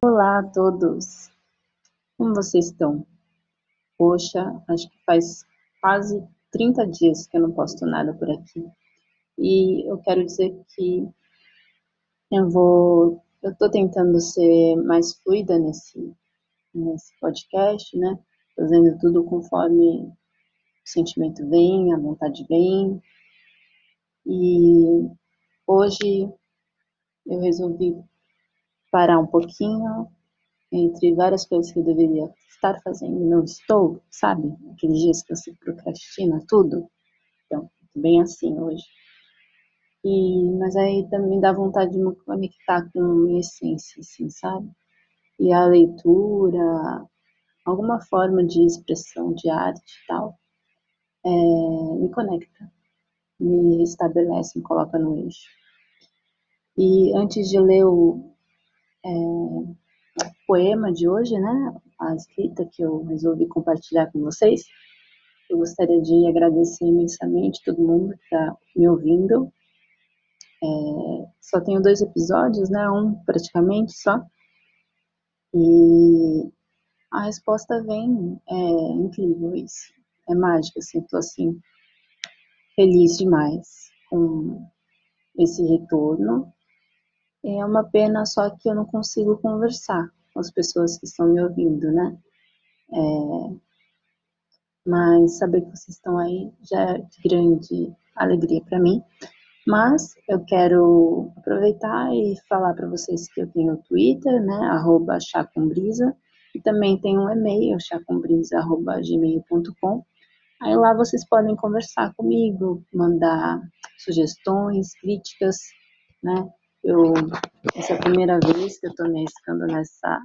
Olá a todos! Como vocês estão? Poxa, acho que faz quase 30 dias que eu não posto nada por aqui. E eu quero dizer que eu vou, eu tô tentando ser mais fluida nesse, nesse podcast, né? Fazendo tudo conforme o sentimento vem, a vontade vem. E hoje eu resolvi parar um pouquinho entre várias coisas que eu deveria estar fazendo não estou, sabe? Aqueles dias que você procrastina tudo. Então, bem assim hoje. E, mas aí também dá vontade de me conectar com a minha essência, assim, sabe? E a leitura, alguma forma de expressão de arte e tal, é, me conecta, me estabelece, me coloca no eixo. E antes de ler o é, poema de hoje, né, a escrita que eu resolvi compartilhar com vocês, eu gostaria de agradecer imensamente todo mundo que está me ouvindo. É, só tenho dois episódios, né, um praticamente só, e a resposta vem, é incrível isso, é mágico, assim, estou assim, feliz demais com esse retorno, é uma pena só que eu não consigo conversar com as pessoas que estão me ouvindo, né? É, mas saber que vocês estão aí já é de grande alegria para mim. Mas eu quero aproveitar e falar para vocês que eu tenho o Twitter, né, arroba chacombrisa, e também tem um e-mail, chacombrisa.gmail.com. Aí lá vocês podem conversar comigo, mandar sugestões, críticas, né, eu, essa é a primeira vez que eu estou me arriscando nessa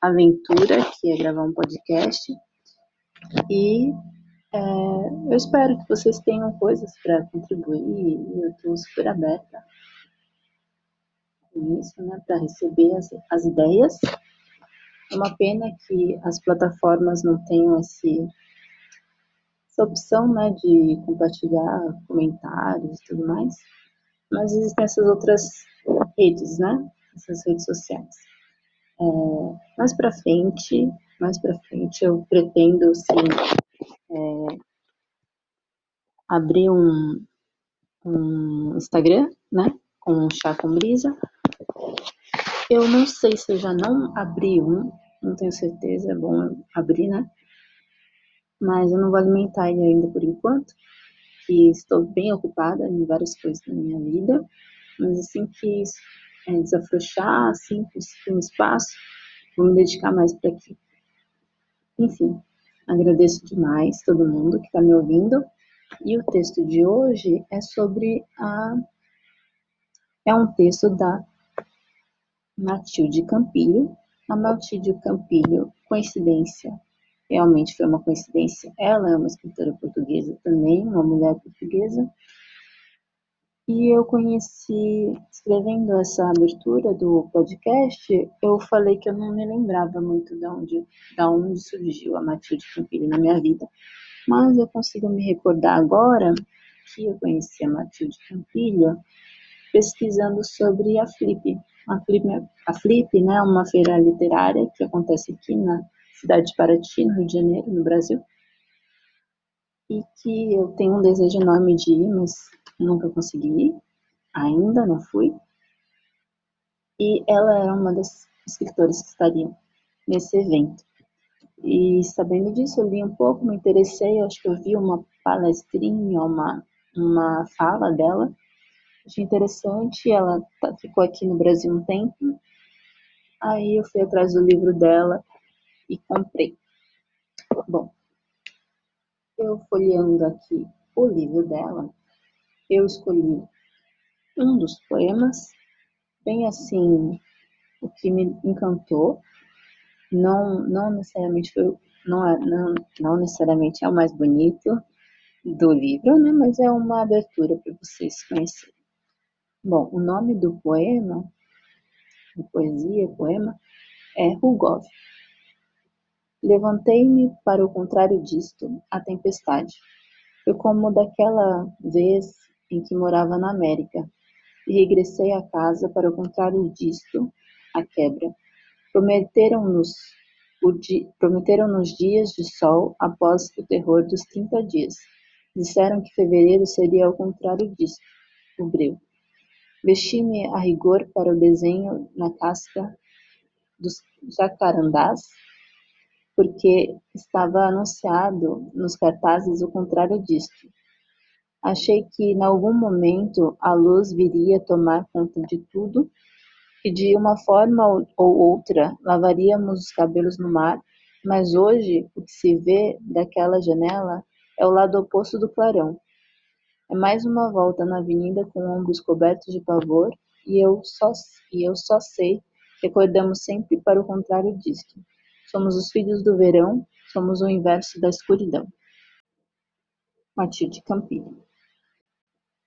aventura, que é gravar um podcast. E é, eu espero que vocês tenham coisas para contribuir eu estou super aberta com isso, né, para receber as, as ideias. É uma pena que as plataformas não tenham esse, essa opção né, de compartilhar comentários e tudo mais, mas existem essas outras redes, né? Essas redes sociais. É, mais para frente, mais para frente, eu pretendo sim é, abrir um, um Instagram, né? Com chá com brisa. Eu não sei se eu já não abri um, não tenho certeza, é bom abrir, né? Mas eu não vou alimentar ele ainda por enquanto, que estou bem ocupada em várias coisas na minha vida. Mas assim que é, desafrouxar, assim, conseguir um espaço, vou me dedicar mais para aqui. Enfim, agradeço demais todo mundo que está me ouvindo. E o texto de hoje é sobre a. É um texto da Matilde Campilho. A Matilde Campilho, coincidência, realmente foi uma coincidência. Ela é uma escritora portuguesa também, uma mulher portuguesa, e eu conheci, escrevendo essa abertura do podcast, eu falei que eu não me lembrava muito de onde, de onde surgiu a Matilde Campilho na minha vida. Mas eu consigo me recordar agora que eu conheci a Matilde Campilho pesquisando sobre a Flip. A Flip, a Flip né, é uma feira literária que acontece aqui na cidade de Paraty, no Rio de Janeiro, no Brasil. E que eu tenho um desejo enorme de ir, mas nunca consegui, ainda não fui. E ela era uma das escritoras que estariam nesse evento. E sabendo disso, eu li um pouco, me interessei, acho que eu vi uma palestrinha, uma, uma fala dela, achei interessante, ela tá, ficou aqui no Brasil um tempo, aí eu fui atrás do livro dela e comprei. Bom, eu folheando aqui o livro dela, eu escolhi um dos poemas, bem assim, o que me encantou. Não, não necessariamente foi, não, é, não, não necessariamente é o mais bonito do livro, né? Mas é uma abertura para vocês conhecerem. Bom, o nome do poema, poesia, poema, é Rugov. Levantei-me para o contrário disto, a tempestade. Foi como daquela vez em que morava na América, e regressei a casa para o contrário disto, a quebra. Prometeram-nos di... prometeram dias de sol após o terror dos trinta dias. Disseram que fevereiro seria ao contrário disso, o breu. Vesti-me a rigor para o desenho na casca dos jacarandás, porque estava anunciado nos cartazes o contrário disto. Achei que, em algum momento, a luz viria tomar conta de tudo e, de uma forma ou outra, lavaríamos os cabelos no mar, mas hoje o que se vê daquela janela é o lado oposto do clarão. É mais uma volta na avenida com ombros cobertos de pavor, e eu só, e eu só sei que sempre para o contrário disto. Somos os filhos do verão, somos o inverso da escuridão. Matilde Campilho.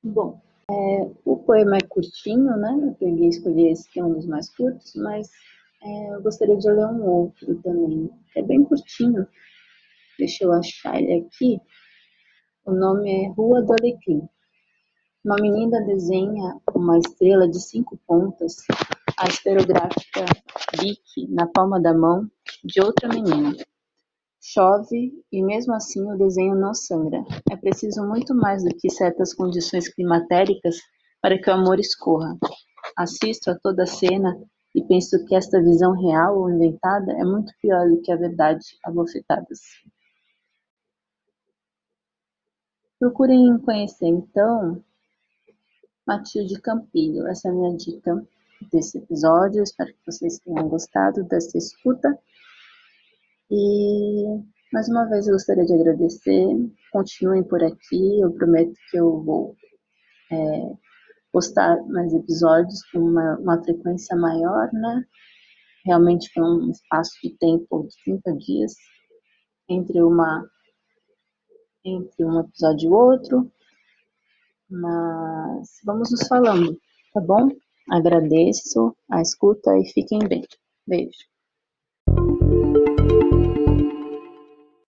Bom, é, o poema é curtinho, né? Eu peguei escolhi esse que é um dos mais curtos, mas é, eu gostaria de ler um outro também. É bem curtinho. Deixa eu achar ele aqui. O nome é Rua do Alecrim. Uma menina desenha uma estrela de cinco pontas, a esferográfica Bic na palma da mão de outra menina. Chove e mesmo assim o desenho não sangra. É preciso muito mais do que certas condições climatéricas para que o amor escorra. Assisto a toda a cena e penso que esta visão real ou inventada é muito pior do que a verdade abofetadas. Procurem conhecer, então, Matilde Campilho. Essa é a minha dica desse episódio. Espero que vocês tenham gostado dessa escuta. E mais uma vez eu gostaria de agradecer. Continuem por aqui. Eu prometo que eu vou é, postar mais episódios com uma, uma frequência maior, né? Realmente foi um espaço de tempo de 30 dias entre uma entre um episódio e outro. Mas vamos nos falando, tá bom? Agradeço a escuta e fiquem bem. Beijo.